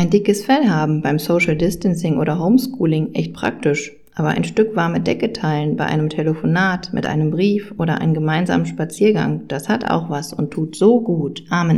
Ein dickes Fell haben beim Social Distancing oder Homeschooling echt praktisch. Aber ein Stück warme Decke teilen bei einem Telefonat, mit einem Brief oder einem gemeinsamen Spaziergang, das hat auch was und tut so gut. Amen.